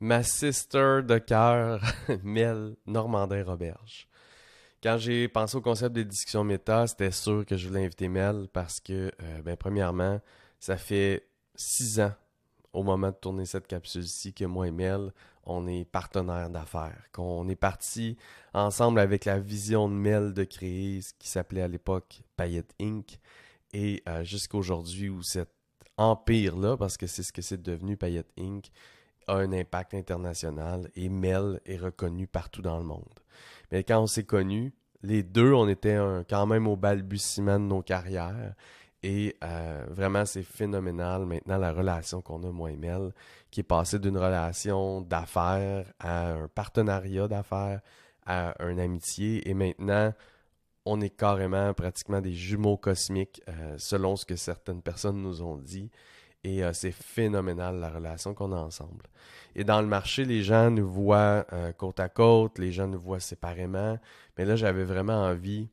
ma sister de cœur, Mel Normandin-Roberge. Quand j'ai pensé au concept des discussions méta, c'était sûr que je voulais inviter Mel parce que, euh, ben, premièrement, ça fait six ans au moment de tourner cette capsule-ci que moi et Mel, on est partenaires d'affaires. Qu'on est parti ensemble avec la vision de Mel de créer ce qui s'appelait à l'époque Payette Inc. Et euh, jusqu'à aujourd'hui où cet empire-là, parce que c'est ce que c'est devenu Payette Inc., a un impact international et Mel est reconnu partout dans le monde. Mais quand on s'est connus, les deux, on était quand même au balbutiement de nos carrières. Et euh, vraiment, c'est phénoménal maintenant la relation qu'on a, moi et Mel, qui est passée d'une relation d'affaires à un partenariat d'affaires, à une amitié. Et maintenant, on est carrément pratiquement des jumeaux cosmiques, euh, selon ce que certaines personnes nous ont dit. Et euh, c'est phénoménal la relation qu'on a ensemble. Et dans le marché, les gens nous voient euh, côte à côte, les gens nous voient séparément. Mais là, j'avais vraiment envie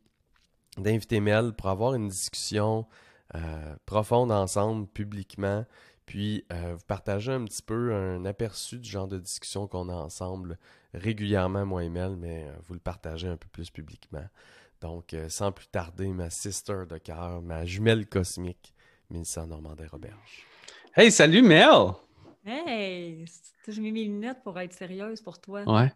d'inviter Mel pour avoir une discussion euh, profonde ensemble, publiquement, puis vous partager un petit peu un aperçu du genre de discussion qu'on a ensemble régulièrement, moi et Mel, mais vous le partagez un peu plus publiquement. Donc, sans plus tarder, ma sister de cœur, ma jumelle cosmique, Mélissa Normandin-Roberge. Hey, salut Mel! Hey! J'ai mis mes lunettes pour être sérieuse pour toi. Ouais.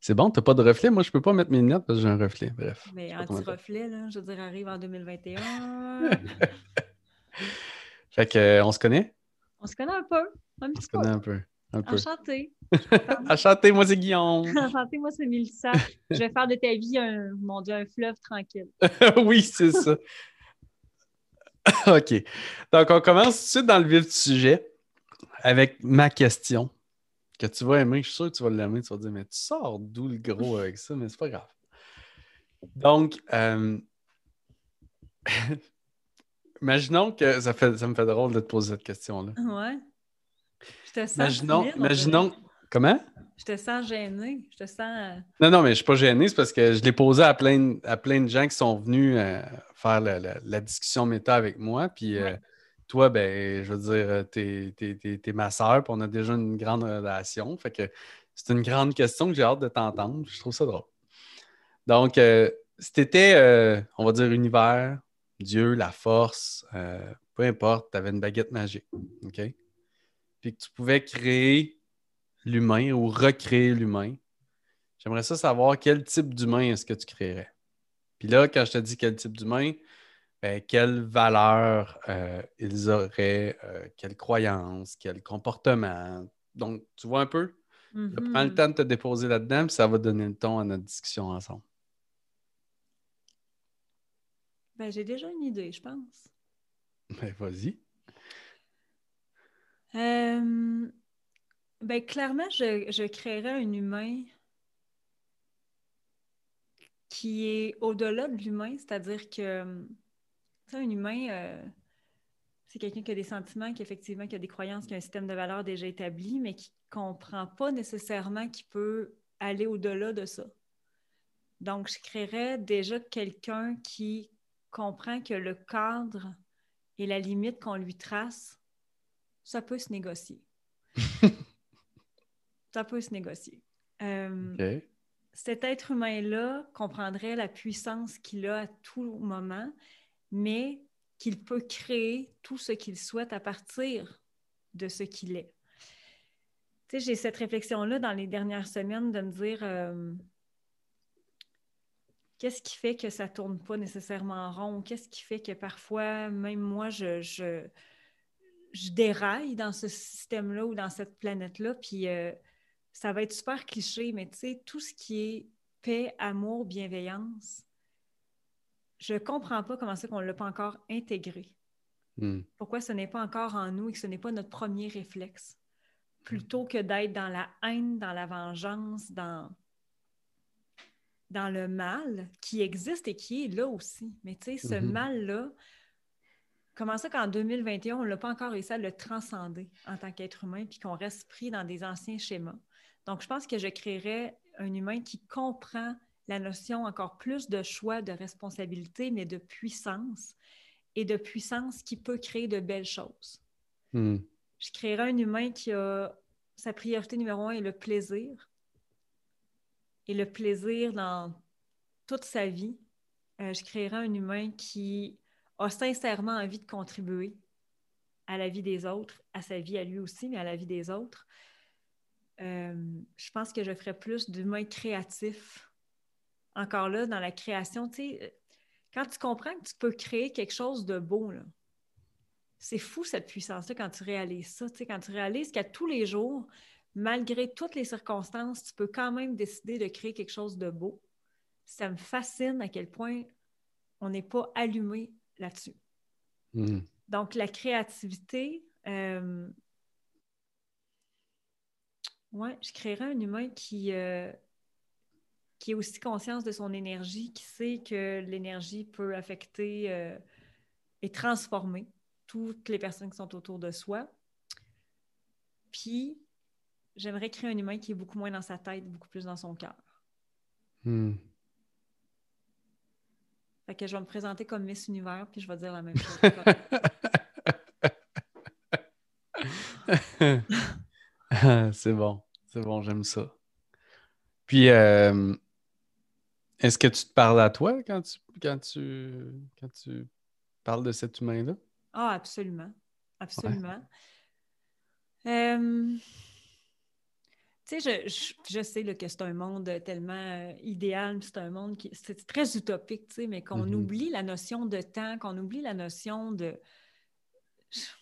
C'est bon, t'as pas de reflet? Moi, je peux pas mettre mes lunettes parce que j'ai un reflet. Bref. Mais anti-reflet, là, je veux dire, arrive en 2021. fait que, euh, on se connaît? On se connaît un peu. Un on se connaît un peu. Un peu. Enchanté. Enchanté, moi c'est Guillaume. Enchanté, moi c'est Mélissa. Je vais faire de ta vie un, mon Dieu, un fleuve tranquille. oui, c'est ça. OK. Donc, on commence tout de suite dans le vif du sujet avec ma question que tu vas aimer. Je suis sûr que tu vas l'aimer. Tu vas dire, mais tu sors d'où le gros avec ça? Mais c'est pas grave. Donc, euh, imaginons que ça, fait, ça me fait drôle de te poser cette question-là. Ouais. Je te sens. Imaginons, imaginons Comment? Je te sens gêné. Je te sens. Euh, non, non, mais je ne suis pas gêné. C'est parce que je l'ai posé à plein, à plein de gens qui sont venus euh, faire la, discussion méta avec moi. Puis euh, toi, ben, je veux dire, tu es, ma soeur, puis on a déjà une grande relation. Fait que c'est une grande question que j'ai hâte de t'entendre. Je trouve ça drôle. Donc, si tu étais, on va dire, univers, Dieu, la force, peu importe, tu avais une baguette magique. OK? Puis que tu pouvais créer l'humain ou recréer l'humain. J'aimerais ça savoir quel type d'humain est-ce que tu créerais. Puis là, quand je te dis quel type d'humain, ben, quelle valeur euh, ils auraient, euh, quelles croyances, quel comportement. Donc, tu vois un peu? Prends le mhm. temps de te déposer là-dedans, puis ça va donner le ton à notre discussion ensemble. Ben, j'ai déjà une idée, je pense. Ben, vas-y. Euh, ben, clairement, je, je créerais un humain qui est au-delà de l'humain, c'est-à-dire que un humain, euh, c'est quelqu'un qui a des sentiments, qui effectivement qui a des croyances, qui a un système de valeurs déjà établi, mais qui ne comprend pas nécessairement qu'il peut aller au-delà de ça. Donc, je créerais déjà quelqu'un qui comprend que le cadre et la limite qu'on lui trace, ça peut se négocier. ça peut se négocier. Euh, cet être humain-là comprendrait la puissance qu'il a à tout moment, mais qu'il peut créer tout ce qu'il souhaite à partir de ce qu'il est. Tu sais, j'ai cette réflexion-là dans les dernières semaines de me dire euh, qu'est-ce qui fait que ça ne tourne pas nécessairement en rond? Qu'est-ce qui fait que parfois, même moi, je, je, déraille dans ce système-là ou dans cette planète-là? Puis euh, ça va être super cliché, mais tu sais, tout ce qui est paix, amour, bienveillance, je ne comprends pas comment c'est qu'on ne l'a pas encore intégré. Hmm. Pourquoi ce n'est pas encore en nous et que ce n'est pas notre premier réflexe? Plutôt que d'être dans la haine, dans la vengeance, dans, dans le mal qui existe et qui est là aussi. Mais tu sais, ce mm-hmm. mal-là, comment ça qu'en 2021, on ne l'a pas encore réussi à le transcender en tant qu'être humain, puis qu'on reste pris dans des anciens schémas? Donc, je pense que je créerais un humain qui comprend la notion encore plus de choix, de responsabilité, mais de puissance, et de puissance qui peut créer de belles choses. Hmm. Je créerais un humain qui a sa priorité numéro un est le plaisir. Et le plaisir dans toute sa vie, euh, je créerai un humain qui a sincèrement envie de contribuer à la vie des autres, à sa vie à lui aussi, mais à la vie des autres. Euh, je pense que je ferais plus d'humain créatif. Encore là, dans la création, tu sais, quand tu comprends que tu peux créer quelque chose de beau, c'est fou cette puissance-là quand tu réalises ça. Tu sais, quand tu réalises qu'à tous les jours, malgré toutes les circonstances, tu peux quand même décider de créer quelque chose de beau. Ça me fascine à quel point on n'est pas allumé là-dessus. Hmm. Donc, la créativité, euh, ouais, je créerais un humain qui, euh, qui ait aussi conscience de son énergie, qui sait que l'énergie peut affecter euh, et transformer toutes les personnes qui sont autour de soi. Puis, j'aimerais créer un humain qui est beaucoup moins dans sa tête, beaucoup plus dans son cœur. Hmm. Fait que je vais me présenter comme Miss Univers, puis je vais dire la même chose. c'est bon, c'est bon, j'aime ça. Puis, euh, est-ce que tu te parles à toi quand tu, quand tu, quand tu parles de cet humain-là? Ah, absolument. Absolument. Euh, tu sais, je, je, sais que c'est un monde tellement euh, idéal, c'est un monde qui c'est très utopique, tu sais, mais qu'on Mm-hmm. oublie la notion de temps, qu'on oublie la notion de.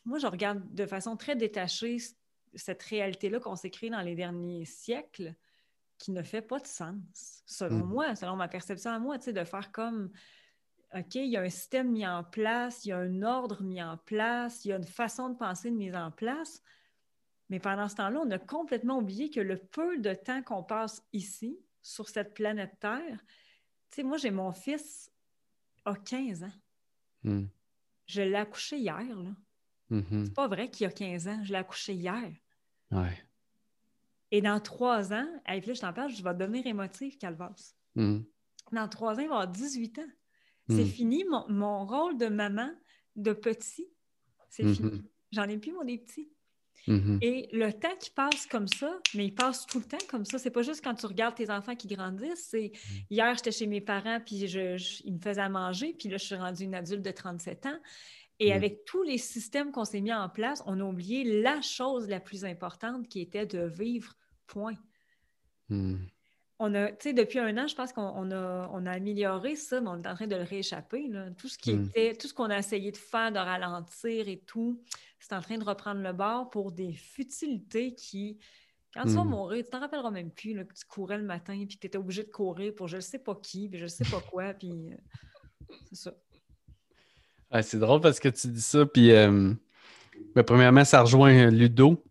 Moi, je regarde de façon très détachée cette réalité-là qu'on s'est créée dans les derniers siècles qui ne fait pas de sens, selon Mhm. moi, selon ma perception à moi, tu sais, de faire comme. OK, il y a un système mis en place, il y a un ordre mis en place, il y a une façon de penser de mise en place. Mais pendant ce temps-là, on a complètement oublié que le peu de temps qu'on passe ici, sur cette planète Terre, tu sais, moi, j'ai mon fils a 15 ans. Hmm. Je l'ai accouché hier, là. Mhm. C'est pas vrai qu'il a 15 ans. Je l'ai accouché hier. Ouais. Et dans trois ans, et puis là, je t'en parle, je vais devenir émotive, Calvas. Hmm. Dans trois ans, il va avoir 18 ans. C'est Hmm. fini, mon, mon rôle de maman, de petit, c'est fini. J'en ai plus, mon des petits. Et le temps qui passe comme ça, mais il passe tout le temps comme ça. C'est pas juste quand tu regardes tes enfants qui grandissent. C'est hier, j'étais chez mes parents, puis je, je- ils me faisaient à manger, puis là, je suis rendue une adulte de 37 ans. Et Mm. avec tous les systèmes qu'on s'est mis en place, on a oublié la chose la plus importante qui était de vivre, point. Hmm. On a, tu sais, depuis un an, je pense qu'on on a, on a amélioré ça, mais on est en train de le rééchapper. là. Tout ce qui Mm. était, tout ce qu'on a essayé de faire, de ralentir et tout, c'est en train de reprendre le bord pour des futilités qui, quand tu vas mourir, tu t'en rappelleras même plus là, que tu courais le matin puis que tu étais obligé de courir pour je ne sais pas qui, puis je ne sais pas quoi, puis euh, c'est ça. C'est drôle parce que tu dis ça, puis euh, ben, premièrement, ça rejoint euh, Ludo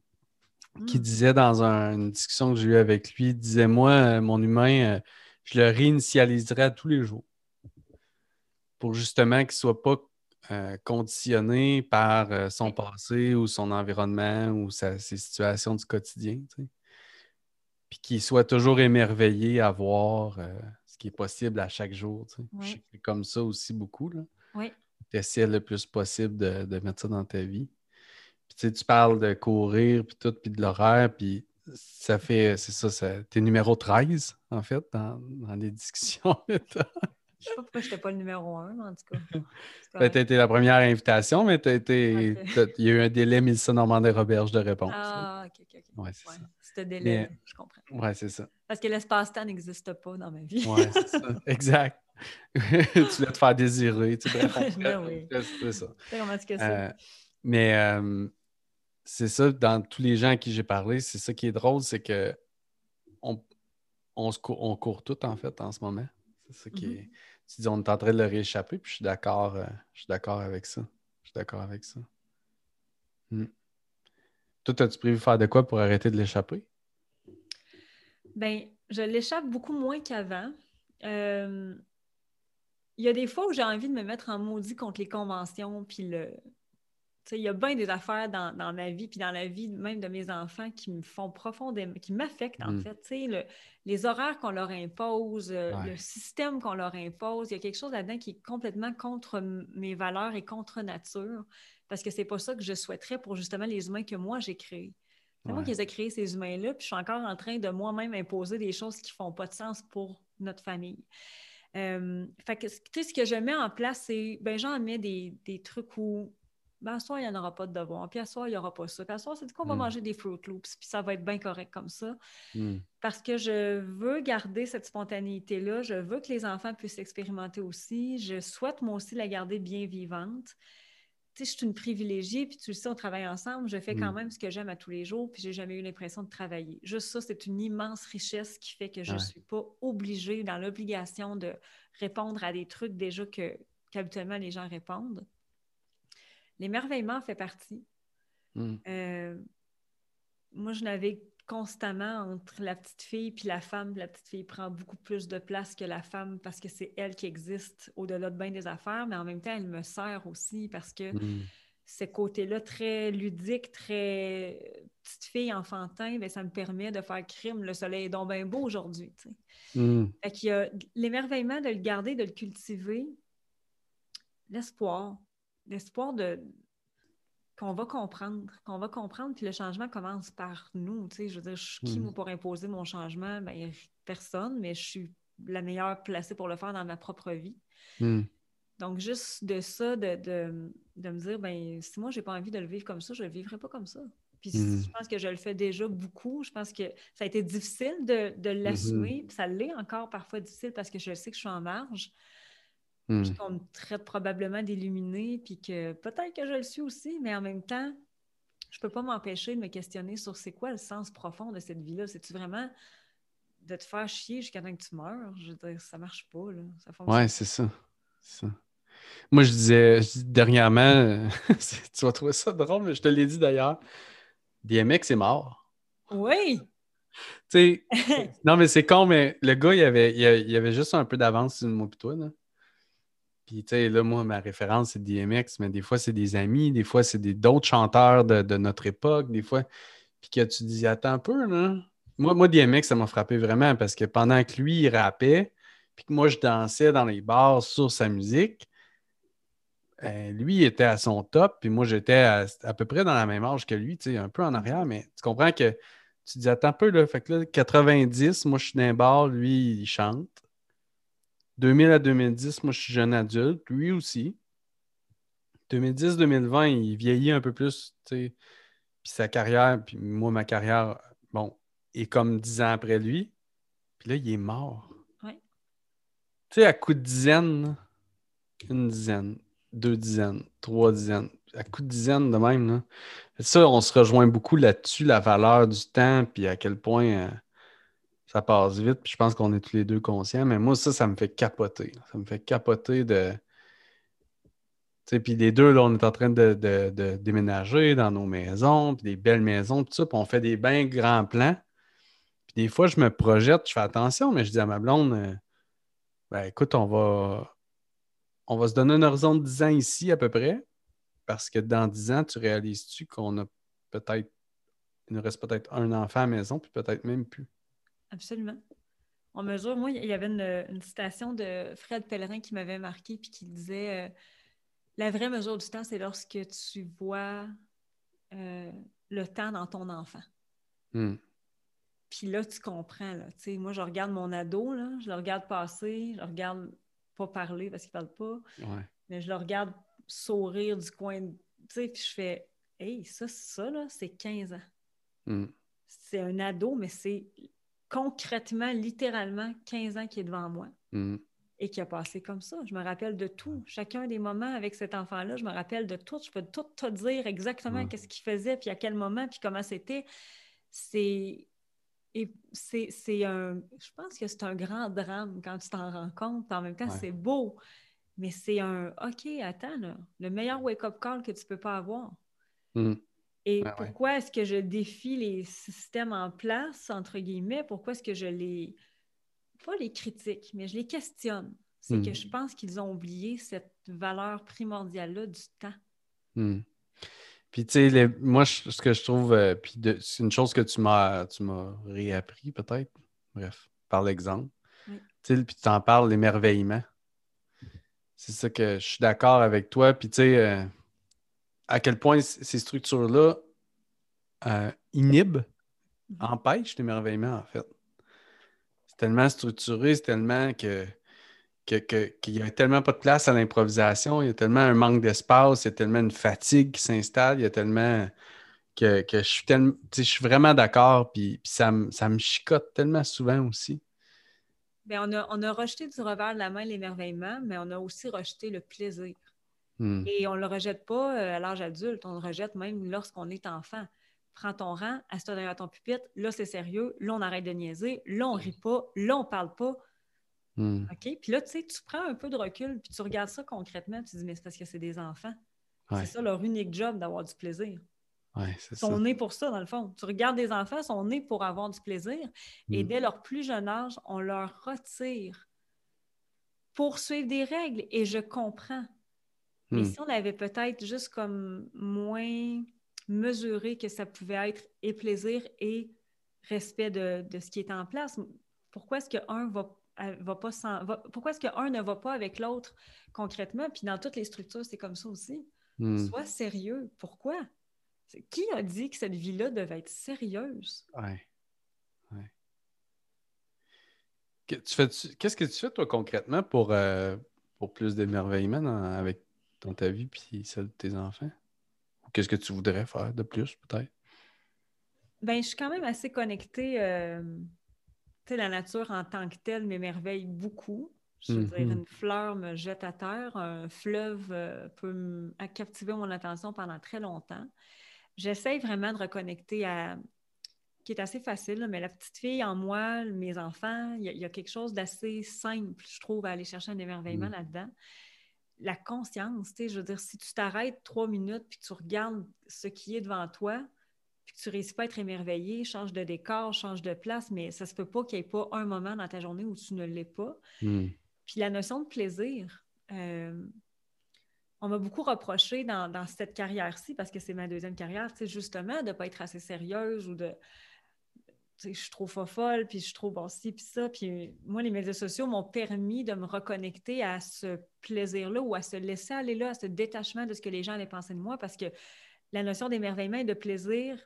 qui Mm. disait dans un- une discussion que j'ai eue avec lui, il disait Moi, euh, mon humain, je le réinitialiserai à tous les jours pour justement qu'il ne soit pas euh, conditionné par euh, son passé ou son environnement ou sa- ses situations du quotidien. tu sais. Puis qu'il soit toujours émerveillé à voir euh, ce qui est possible à chaque jour. tu sais. Ouais. Je sais que c'est comme ça aussi beaucoup. Là Oui. Tu essaies le plus possible de, de mettre ça dans ta vie. Puis tu sais, tu parles de courir, puis tout, puis de l'horaire, puis ça fait, c'est ça, ça t'es numéro 13, en fait, dans, dans les discussions. Je sais pas pourquoi je n'étais pas le numéro un, mais en tout cas. c'est tu correct. as été la première invitation, mais t'as été, t'as- il y a eu un délai Mélissa Normandin-Roberge de réponse. Ah, ok, ok, ok. Ouais, c'est Ouais, ça. Ce délai, Mais- je comprends. Ouais, c'est ça. Parce que l'espace-temps n'existe pas dans ma vie. Ouais, c'est ça. Exact. tu voulais te faire désirer. Tu bref, Ben oui. c'est ça. Que? Euh, mais euh, c'est ça, dans tous les gens à qui j'ai parlé, c'est ça qui est drôle, c'est que on, on, se court, on court tout en fait en ce moment. C'est ça qui est. Tu dis, on est en train de le rééchapper, puis je suis d'accord, euh, je suis d'accord avec ça. Je suis d'accord avec ça. Hmm. Toi, as-tu prévu faire de quoi pour arrêter de l'échapper? Ben, je l'échappe beaucoup moins qu'avant. Euh, Il y a des fois où j'ai envie de me mettre en maudit contre les conventions, puis le. Il y a bien des affaires dans, dans ma vie, puis dans la vie même de mes enfants qui me font profondément, qui m'affectent en Mm. fait. Le- les horaires qu'on leur impose, euh, Ouais. le système qu'on leur impose, il y a quelque chose là-dedans qui est complètement contre mes valeurs et contre nature, parce que c'est pas ça que je souhaiterais pour justement les humains que moi j'ai créés. C'est moi qui les ai créés, ces humains-là, puis je suis encore en train de moi-même imposer des choses qui ne font pas de sens pour notre famille. Euh, fait que, ce que je mets en place, c'est, ben, j'en mets des, des trucs où ben, à soir, il n'y en aura pas de devoir. Puis à soir, il n'y aura pas ça. Puis à soir, c'est qu'on va hmm. manger des Fruit Loops. Puis ça va être bien correct comme ça. Hmm. Parce que je veux garder cette spontanéité-là. Je veux que les enfants puissent expérimenter aussi. Je souhaite, moi aussi, la garder bien vivante. Je suis une privilégiée. Puis tu le sais, on travaille ensemble. Je fais quand hmm. même ce que j'aime à tous les jours. Puis j'ai jamais eu l'impression de travailler. Juste ça, c'est une immense richesse qui fait que je ne suis pas obligée, dans l'obligation de répondre à des trucs déjà que qu'habituellement les gens répondent. L'émerveillement fait partie. Hmm. Euh, moi, je navigue constamment entre la petite fille puis la femme. La petite fille prend beaucoup plus de place que la femme parce que c'est elle qui existe au-delà de bien des affaires, mais en même temps, elle me sert aussi parce que hmm. ce côté-là très ludique, très petite fille enfantin, bien, ça me permet de faire crime. Le soleil est donc bien beau aujourd'hui. Mm. il y a l'émerveillement de le garder, de le cultiver, l'espoir, l'espoir de qu'on va comprendre, qu'on va comprendre, puis le changement commence par nous. Tu sais, je veux dire, je suis qui, hmm. pour imposer mon changement? Ben, personne, mais je suis la meilleure placée pour le faire dans ma propre vie. Hmm. Donc, juste de ça, de, de, me dire, ben, si moi, j'ai pas envie de le vivre comme ça, je le vivrai pas comme ça. Puis hmm. je pense que je le fais déjà beaucoup. Je pense que ça a été difficile de, de l'assumer. Ça l'est encore parfois difficile parce que je sais que je suis en marge. Hmm. Puis qu'on me traite probablement d'illuminé, puis que peut-être que je le suis aussi, mais en même temps, je peux pas m'empêcher de me questionner sur c'est quoi le sens profond de cette vie-là. C'est-tu vraiment de te faire chier jusqu'à temps que tu meurs? Je veux dire, ça marche pas, là. Ça ouais, c'est ça. ça. Moi, je disais, dernièrement, tu vas trouver ça drôle, mais je te l'ai dit d'ailleurs, DMX est mort. Oui! Tu sais, non, mais c'est con, mais le gars, il avait, il avait juste un peu d'avance sur moi et toi, là. Puis, tu sais, là, moi, ma référence, c'est DMX, mais des fois, c'est des amis, des fois, c'est d'autres chanteurs de, notre époque, des fois. Puis que tu dis, attends un peu, là. Moi, moi DMX, ça m'a frappé vraiment parce que pendant que lui, il rappait, puis que moi, je dansais dans les bars sur sa musique, euh, lui, il était à son top, puis moi, j'étais à, peu près dans la même âge que lui, tu sais, un peu en arrière, mais tu comprends que tu dis, attends un peu, là. Fait que là, 90, moi, je suis dans un bar, lui, il chante. 2000 à 2010, moi, je suis jeune adulte, lui aussi. 2010-2020, il vieillit un peu plus, tu sais. Puis sa carrière, puis moi, ma carrière, bon, est comme 10 ans après lui. Puis là, il est mort. Oui. Tu sais, à coup de dizaine, une dizaine, deux dizaines, trois dizaines, à coup de dizaine de même, là. Ça, on se rejoint beaucoup là-dessus, la valeur du temps, puis à quel point. Euh, ça passe vite, puis je pense qu'on est tous les deux conscients, mais moi, ça, ça me fait capoter. Ça me fait capoter de. Tu sais, puis les deux, là, on est en train de, déménager dans nos maisons, puis des belles maisons, tout ça, puis on fait des bien grands plans. Puis des fois, je me projette, je fais attention, mais je dis à ma blonde, euh, ben écoute, on va, on va se donner un horizon de 10 ans ici à peu près, parce que dans 10 ans, tu réalises-tu qu'on a peut-être, il nous reste peut-être un enfant à la maison, puis peut-être même plus. Absolument. On mesure, moi, il y avait une, citation de Fred Pellerin qui m'avait marqué puis qui disait euh, La vraie mesure du temps, c'est lorsque tu vois euh, le temps dans ton enfant. Hmm. Puis là, tu comprends. Là, moi, je regarde mon ado, là, je le regarde passer, je le regarde pas parler parce qu'il parle pas, mais je le regarde sourire du coin, puis je fais Hey, ça, ça, là, c'est 15 ans. Hmm. C'est un ado, mais c'est concrètement, littéralement, 15 ans qui est devant moi mm. et qui a passé comme ça. Je me rappelle de tout. Chacun des moments avec cet enfant-là, je me rappelle de tout. Je peux tout te dire exactement qu'est-ce qu'il faisait, puis à quel moment, puis comment c'était. C'est. Et c'est un. Je pense que c'est un grand drame quand tu t'en rends compte. En même temps, c'est beau. Mais c'est un OK, attends, le meilleur wake-up call que tu peux pas avoir. Mm. Et pourquoi est-ce que je défie les systèmes en place, entre guillemets? Pourquoi est-ce que je les. Pas les critique, mais je les questionne? C'est que je hmm. pense qu'ils ont oublié cette valeur primordiale-là du temps. Hmm. Puis, tu sais, moi, ce que je trouve, euh, puis c'est une chose que tu m'as réappris, peut-être. Bref, par l'exemple. Oui. Tu sais, puis tu en parles, l'émerveillement. C'est ça que je suis d'accord avec toi. Puis, tu sais, euh, à quel point ces structures-là, euh, inhibe, Mhm. empêche l'émerveillement, en fait. C'est tellement structuré, c'est tellement que qu'il n'y a tellement pas de place à l'improvisation, il y a tellement un manque d'espace, il y a tellement une fatigue qui s'installe, il y a tellement que, que je, suis tellement, je suis vraiment d'accord, puis, puis ça, me- ça me chicote tellement souvent aussi. Ben, on, a, on a rejeté du revers de la main l'émerveillement, mais on a aussi rejeté le plaisir. Hmm. Et on ne le rejette pas euh, à l'âge adulte, on le rejette même lorsqu'on est enfant. Prends ton rang, assis-toi derrière ton pupitre, là c'est sérieux, là on arrête de niaiser, là on rit pas, là on parle pas. Hmm. OK? Puis là, tu sais, tu prends un peu de recul, puis tu regardes ça concrètement, tu dis, mais c'est parce que c'est des enfants. Ouais. C'est ça leur unique job d'avoir du plaisir. Ouais, Ils ça. sont nés pour ça, dans le fond. Tu regardes des enfants, ils sont nés pour avoir du plaisir. Et Hmm. dès leur plus jeune âge, on leur retire pour suivre des règles. Et je comprends. Mais Hmm. si on avait peut-être juste comme moins mesuré que ça pouvait être et plaisir et respect de, de ce qui est en place, pourquoi est-ce qu'un va, euh, va pas sans- va- pourquoi est-ce qu'un ne va pas avec l'autre concrètement? Puis dans toutes les structures, c'est comme ça aussi. Hmm. Sois sérieux. Pourquoi? Qui a dit que cette vie-là devait être sérieuse? Ouais. Ouais. Que- tu fais- Qu'est-ce que tu fais, toi, concrètement, pour, euh, pour plus d'émerveillement avec dans ta vie puis celle de tes enfants? Ou qu'est-ce que tu voudrais faire de plus, peut-être? Ben, je suis quand même assez connectée. euh, tu sais, la nature en tant que telle m'émerveille beaucoup. Je veux dire, Mhm. une fleur me jette à terre, un fleuve euh, peut captiver mon attention pendant très longtemps. J'essaye vraiment de reconnecter à, qui est assez facile, mais la petite fille en moi, mes enfants, il y, a- il y a quelque chose d'assez simple, je trouve, à aller chercher un émerveillement Mhm. là-dedans. La conscience, tu sais, je veux dire, si tu t'arrêtes trois minutes puis tu regardes ce qui est devant toi, puis que tu réussis pas à être émerveillé, change de décor, change de place, mais ça se peut pas qu'il n'y ait pas un moment dans ta journée où tu ne l'es pas. Hmm. Puis la notion de plaisir, euh, on m'a beaucoup reproché dans, dans cette carrière-ci, parce que c'est ma deuxième carrière, tu sais, justement, de ne pas être assez sérieuse ou de. Je suis trop folle, puis je suis trop bon ci, puis ça. Puis euh, moi, les médias sociaux m'ont permis de me reconnecter à ce plaisir-là ou à se laisser aller là, à ce détachement de ce que les gens allaient penser de moi, parce que la notion d'émerveillement et de plaisir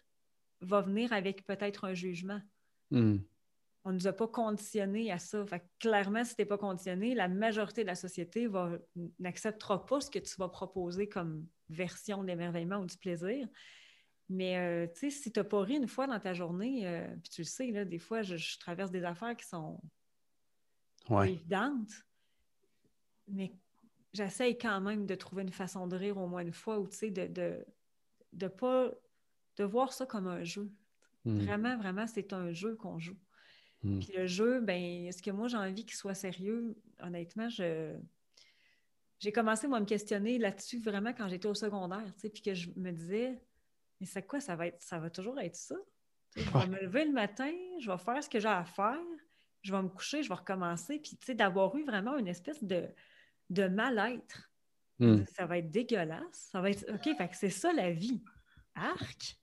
va venir avec peut-être un jugement Hmm. on ne nous a pas conditionnés à ça. Fait que clairement, si tu n'es pas conditionné, la majorité de la société n'acceptera pas ce que tu vas proposer comme version d'émerveillement ou du plaisir. Mais euh, tu sais, si tu n'as pas ri une fois dans ta journée, euh, puis tu le sais, là, des fois, je, je traverse des affaires qui sont Ouais. évidentes, mais j'essaye quand même de trouver une façon de rire au moins une fois ou tu sais, de, de, de pas de voir ça comme un jeu. Hmm. Vraiment, vraiment, c'est un jeu qu'on joue. Hmm. Puis le jeu, ben, est-ce que moi j'ai envie qu'il soit sérieux? Honnêtement, je j'ai commencé moi à me questionner là-dessus vraiment quand j'étais au secondaire, tu sais, puis que je me disais, mais c'est quoi ça va être? Ça va toujours être ça? Tu sais, Je Ouais. vais me lever le matin, je vais faire ce que j'ai à faire, je vais me coucher, je vais recommencer, puis tu sais, d'avoir eu vraiment une espèce de, de mal-être. Hmm. Ça va être dégueulasse. Ça va être. OK, fait que c'est ça la vie. Arc!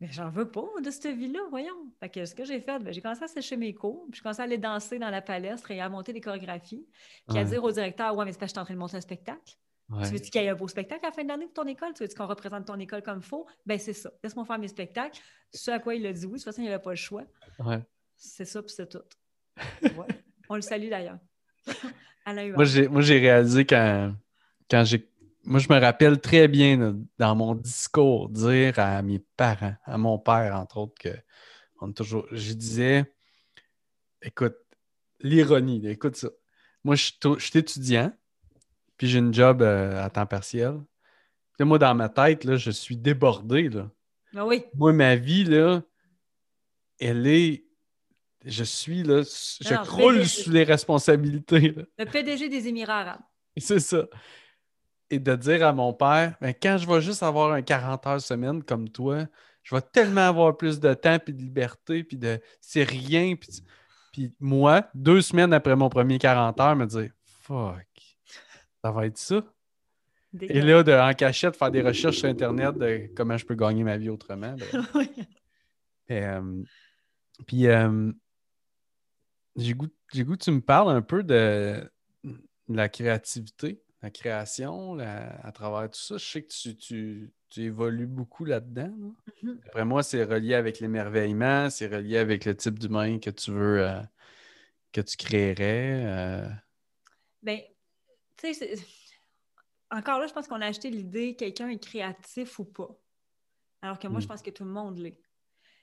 Mais j'en veux pas de cette vie-là, voyons. Fait que ce que j'ai fait, ben, j'ai commencé à sécher mes cours, puis j'ai commencé à aller danser dans la palestre et à monter des chorégraphies, puis à dire au directeur Ouais, mais c'est parce que je suis en train de monter un spectacle. Ouais. Tu veux-tu qu'il y ait un beau spectacle à la fin de l'année pour ton école? Tu veux-tu qu'on représente ton école comme faux? Ben, c'est ça. Laisse-moi faire mes spectacles. Ce à quoi il a dit oui. De toute façon, il n'avait pas le choix. Ouais. C'est ça, puis c'est tout. Ouais. On le salue d'ailleurs. Moi, j'ai, moi, j'ai réalisé quand, quand j'ai. Moi, je me rappelle très bien là, dans mon discours dire à mes parents, à mon père, entre autres, que on toujours. Je disais écoute, l'ironie, écoute ça. Moi, je suis étudiant, puis j'ai une job euh, à temps partiel. Puis moi, dans ma tête, là, je suis débordé. Là. Ah oui. Moi, ma vie, là, elle est. Je suis là, je croule PDG. sous les responsabilités. là. Le PDG des Émirats arabes. C'est ça. Et de dire à mon père, ben, quand je vais juste avoir un 40 heures semaine comme toi, je vais tellement avoir plus de temps puis de liberté, puis de c'est rien. Puis, puis moi, deux semaines après mon premier 40 heures, me dire Fuck, ça va être ça. Et là, de, en cachette, faire des recherches sur Internet de comment je peux gagner ma vie autrement. ben, et, euh, puis, euh, j'ai goût, goût que tu me parles un peu de la créativité, la création à travers tout ça. Je sais que tu, évolues beaucoup là-dedans. Mm-hmm. Après moi, c'est relié avec l'émerveillement, c'est relié avec le type d'humain que tu veux, euh, que tu créerais. Euh. Bien, tu sais, encore là, je pense qu'on a acheté l'idée quelqu'un est créatif ou pas. Alors que moi, je mm. pense que tout le monde l'est.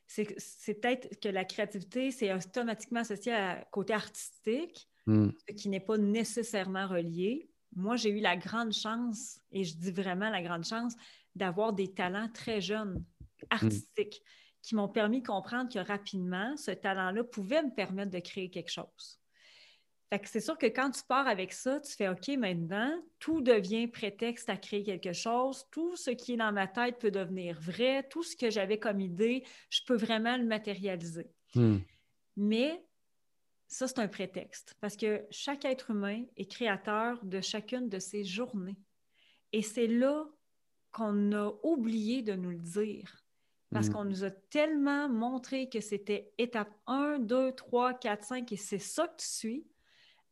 C'est peut-être que la créativité, c'est automatiquement associé à côté artistique, mm. ce qui n'est pas nécessairement relié moi, j'ai eu la grande chance, et je dis vraiment la grande chance, d'avoir des talents très jeunes, artistiques, qui m'ont permis de comprendre que rapidement, ce talent-là pouvait me permettre de créer quelque chose. Fait que c'est sûr que quand tu pars avec ça, tu fais OK, maintenant, tout devient prétexte à créer quelque chose. Tout ce qui est dans ma tête peut devenir vrai. Tout ce que j'avais comme idée, je peux vraiment le matérialiser. Hmm. Mais ça, c'est un prétexte parce que chaque être humain est créateur de chacune de ses journées. Et c'est là qu'on a oublié de nous le dire parce mm. qu'on nous a tellement montré que c'était étape 1, 2, 3, 4, 5 et c'est ça que tu suis,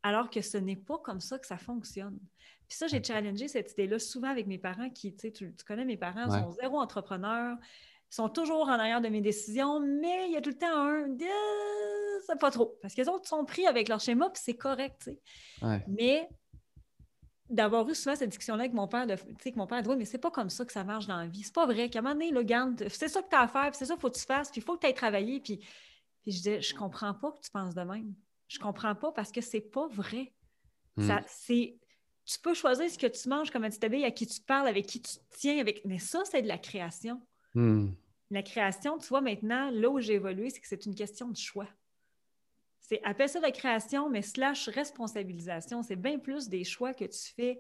alors que ce n'est pas comme ça que ça fonctionne. Puis ça, j'ai challengé cette idée-là souvent avec mes parents qui, tu sais, tu, connais mes parents, sont zéro entrepreneurs, sont toujours en arrière de mes décisions, mais il y a tout le temps un c'est pas trop. Parce que les autres sont pris avec leur schéma, puis c'est correct, Mais d'avoir eu souvent cette discussion-là avec mon père, de, que mon père dit mais c'est pas comme ça que ça marche dans la vie. C'est pas vrai. Qu'à un moment donné, le garde, c'est ça que tu as à faire, c'est ça qu'il faut que tu fasses, puis il faut que tu ailles travailler. Puis, puis je disais, je comprends pas que tu penses de même. Je comprends pas parce que c'est pas vrai. Hmm. Ça, c'est tu peux choisir ce que tu manges, comment tu t'habilles, à qui tu parles, avec qui tu te tiens, avec... mais ça, c'est de la création. Hmm. La création, tu vois, maintenant, là où j'ai évolué, c'est que c'est une question de choix. C'est appelle ça la création, mais slash responsabilisation. C'est bien plus des choix que tu fais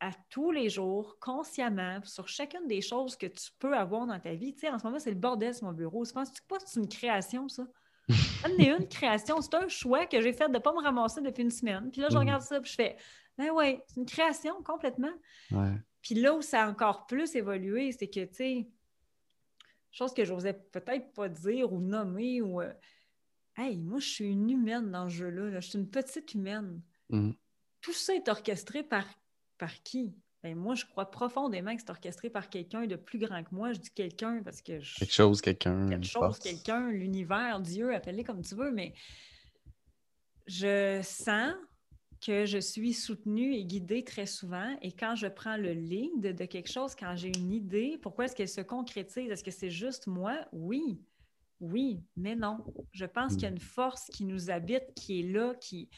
à tous les jours, consciemment, sur chacune des choses que tu peux avoir dans ta vie. Tu sais, en ce moment, c'est le bordel sur mon bureau. Tu penses pas que c'est une création? Ça? Est une création. C'est un choix que j'ai fait de ne pas me ramasser depuis une semaine. Puis là, je mm. regarde ça, puis je fais, ben oui, c'est une création complètement. Puis là où ça a encore plus évolué, c'est que, tu sais, chose que j'osais peut-être pas dire ou nommer ou. Euh, Hey, moi, je suis une humaine dans ce jeu-là. Je suis une petite humaine. Mm. Tout ça est orchestré par, par qui? Ben, moi, je crois profondément que c'est orchestré par quelqu'un de plus grand que moi. Je dis quelqu'un parce que. Quelque chose, quelqu'un. Quelque chose, quelqu'un, l'univers, Dieu, appelez comme tu veux, mais je sens que je suis soutenue et guidée très souvent. Et quand je prends le lead de quelque chose, quand j'ai une idée, pourquoi est-ce qu'elle se concrétise? Est-ce que c'est juste moi? Oui. Oui, mais non. Je pense qu'il y a hmm. une force qui nous habite, qui est là, qui...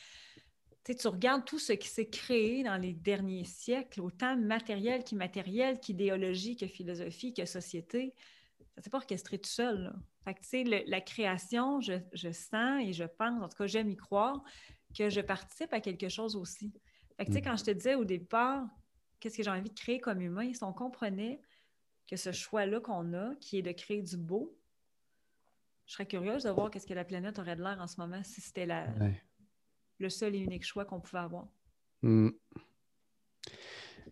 Tu, regardes tout ce qui s'est créé dans les derniers siècles, autant matériel qu'immatériel, qu'idéologie, que philosophie, que société. Ça ne s'est pas orchestré tout seul. Fait que, tu sais, la création, je, sens et je pense, en tout cas, j'aime y croire, que je participe à quelque chose aussi. Fait que, tu sais, hmm. quand je te disais au départ, qu'est-ce que j'ai envie de créer comme humain, si on comprenait que ce choix-là qu'on a, qui est de créer du beau, je serais curieuse de voir qu'est-ce que la planète aurait de l'air en ce moment si c'était la, le seul et unique choix qu'on pouvait avoir. Hmm.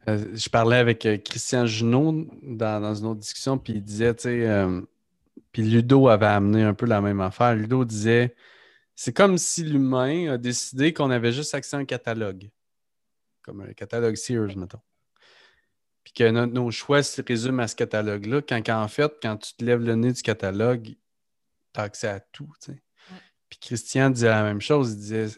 Euh, je parlais avec euh, Christian Junot dans, une autre discussion, puis il disait, tu sais, euh, puis Ludo avait amené un peu la même affaire. Ludo disait, c'est comme si l'humain a décidé qu'on avait juste accès à un catalogue, comme un catalogue Sears, mettons. Puis que nos choix se résument à ce catalogue-là, quand en fait, quand tu te lèves le nez du catalogue, tu as accès à tout. Puis Christian disait la même chose. Il disait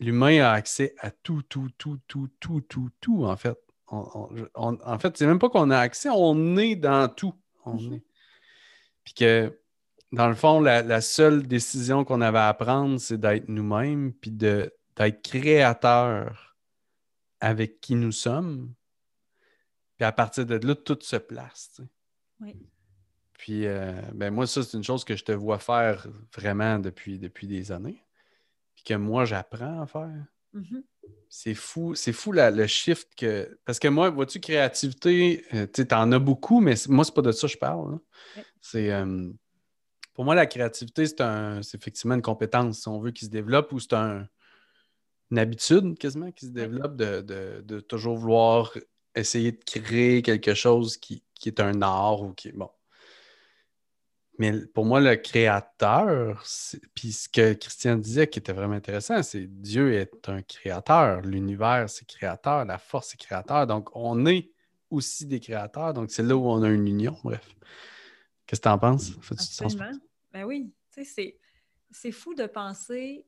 l'humain a accès à tout, tout, tout, tout, tout, tout, tout, en fait. en fait, c'est même pas qu'on a accès, on est dans tout. On mhm. est. Puis que, dans le fond, la, seule décision qu'on avait à prendre, c'est d'être nous-mêmes, puis d'être créateur avec qui nous sommes. Puis à partir de là, tout se place. Oui. Puis, euh, ben moi, ça, c'est une chose que je te vois faire vraiment depuis, depuis des années. Que moi, j'apprends à faire. Mm-hmm. C'est fou, c'est fou le shift que. Parce que moi, vois-tu, créativité, euh, tu en as beaucoup, mais moi, c'est pas de ça que je parle. C'est. Euh, pour moi, la créativité, c'est un, effectivement une compétence, si on veut, qui se développe ou c'est un, une habitude quasiment qui se développe de, toujours vouloir essayer de créer quelque chose qui, qui, est un art ou qui. Bon. Mais pour moi, le créateur, puis ce que Christian disait qui était vraiment intéressant, c'est Dieu est un créateur, l'univers c'est créateur, la force est créateur. Donc, on est aussi des créateurs. Donc, c'est là où on a une union. Bref. Qu'est-ce que tu en penses? Absolument. Ben oui. C'est fou de penser.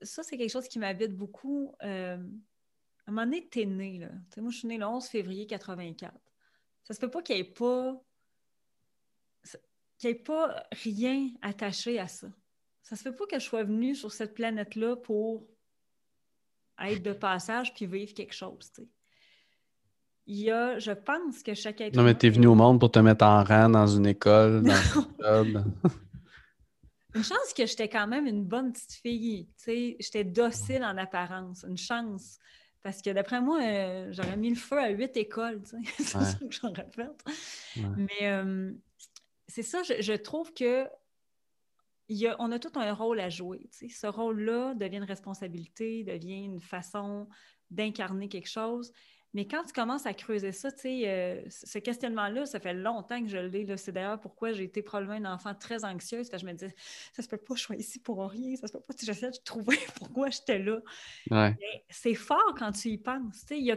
Ça, c'est quelque chose qui m'habite beaucoup. Euh, à un moment donné, tu es né. Là. moi, je suis né le 11 février 84. Ça se peut pas qu'il n'y ait pas qu'il n'y ait pas rien attaché à ça. Ça se fait pas que je sois venue sur cette planète-là pour être de passage puis vivre quelque chose. Il y a, je pense que chaque être Non, mais tu es venu au monde pour te mettre en rang dans une école, dans Une chance que j'étais quand même une bonne petite fille. J'étais docile en apparence. Une chance. Parce que d'après moi, euh, j'aurais mis le feu à huit écoles. C'est ça que j'aurais fait. Mais euh, c'est ça, je, trouve que y a, on a tout un rôle à jouer. Ce rôle-là devient une responsabilité, devient une façon d'incarner quelque chose. Mais quand tu commences à creuser ça, euh, ce questionnement-là, ça fait longtemps que je l'ai. C'est d'ailleurs pourquoi j'ai été probablement un enfant très anxieuse, parce que je me disais, ça se peut pas, je suis ici pour rien, ça se peut pas. J'essaie de trouver pourquoi j'étais là. C'est fort quand tu y penses. Il y a,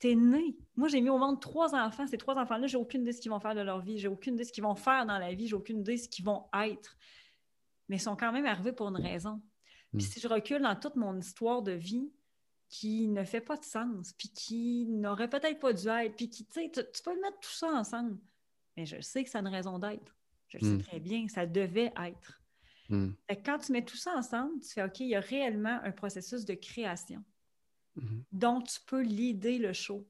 T'es né. Moi, j'ai mis au monde trois enfants. Ces trois enfants-là, j'ai aucune idée de ce qu'ils vont faire de leur vie. J'ai aucune idée de ce qu'ils vont faire dans la vie. J'ai aucune idée de ce qu'ils vont être. Mais ils sont quand même arrivés pour une raison. Puis hmm. si je recule dans toute mon histoire de vie qui ne fait pas de sens, puis qui n'aurait peut-être pas dû être, puis qui, tu sais, tu peux mettre tout ça ensemble. Mais je sais que ça a une raison d'être. Je le sais hmm. très bien. Ça devait être. Hmm. quand tu mets tout ça ensemble, tu fais OK, il y a réellement un processus de création. Mhm. Donc, tu peux l'idée le show.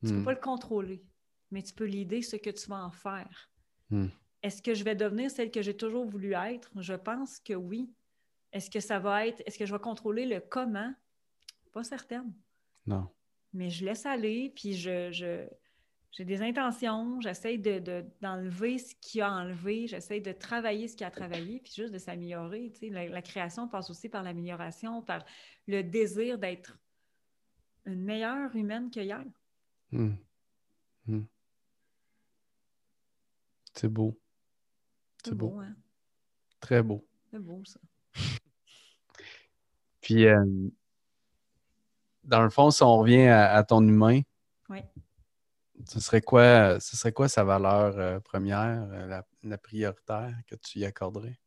Tu ne peux mhm. pas le contrôler, mais tu peux l'idée ce que tu vas en faire. Mhm. Est-ce que je vais devenir celle que j'ai toujours voulu être? Je pense que oui. Est-ce que ça va être, est-ce que je vais contrôler le comment? Pas certaine. Non. Mais je laisse aller, puis je, j'ai des intentions, j'essaie d'enlever ce qui a enlevé, j'essaie de travailler ce qui a travaillé, puis juste de s'améliorer. la, la, création passe aussi par l'amélioration, par le désir d'être une meilleure humaine qu'hier. Hmm. Hmm. C'est beau. C'est beau. Hein? Très beau. C'est beau, ça. Puis, euh, dans le fond, si on revient à, ton humain, oui. ce serait quoi, ce serait quoi sa valeur euh, première, euh, la, prioritaire que tu y accorderais?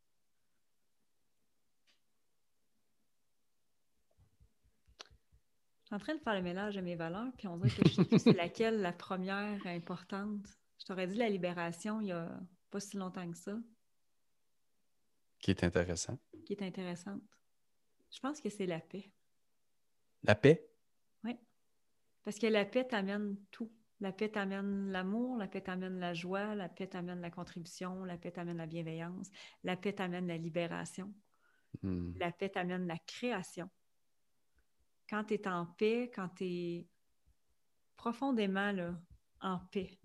Je suis en train de faire le mélange de mes valeurs, puis on dirait que je sais plus c'est laquelle la première importante. Je t'aurais dit la libération il n'y a pas si longtemps que ça. Qui est intéressant. Qui est intéressante. Je pense que c'est la paix. La paix? Oui. Parce que la paix t'amène tout. La paix t'amène l'amour, la paix t'amène la joie, la paix t'amène la contribution, la paix t'amène la bienveillance, la paix t'amène la libération, hmm. la paix t'amène la création quand tu es en paix, quand tu es profondément en paix,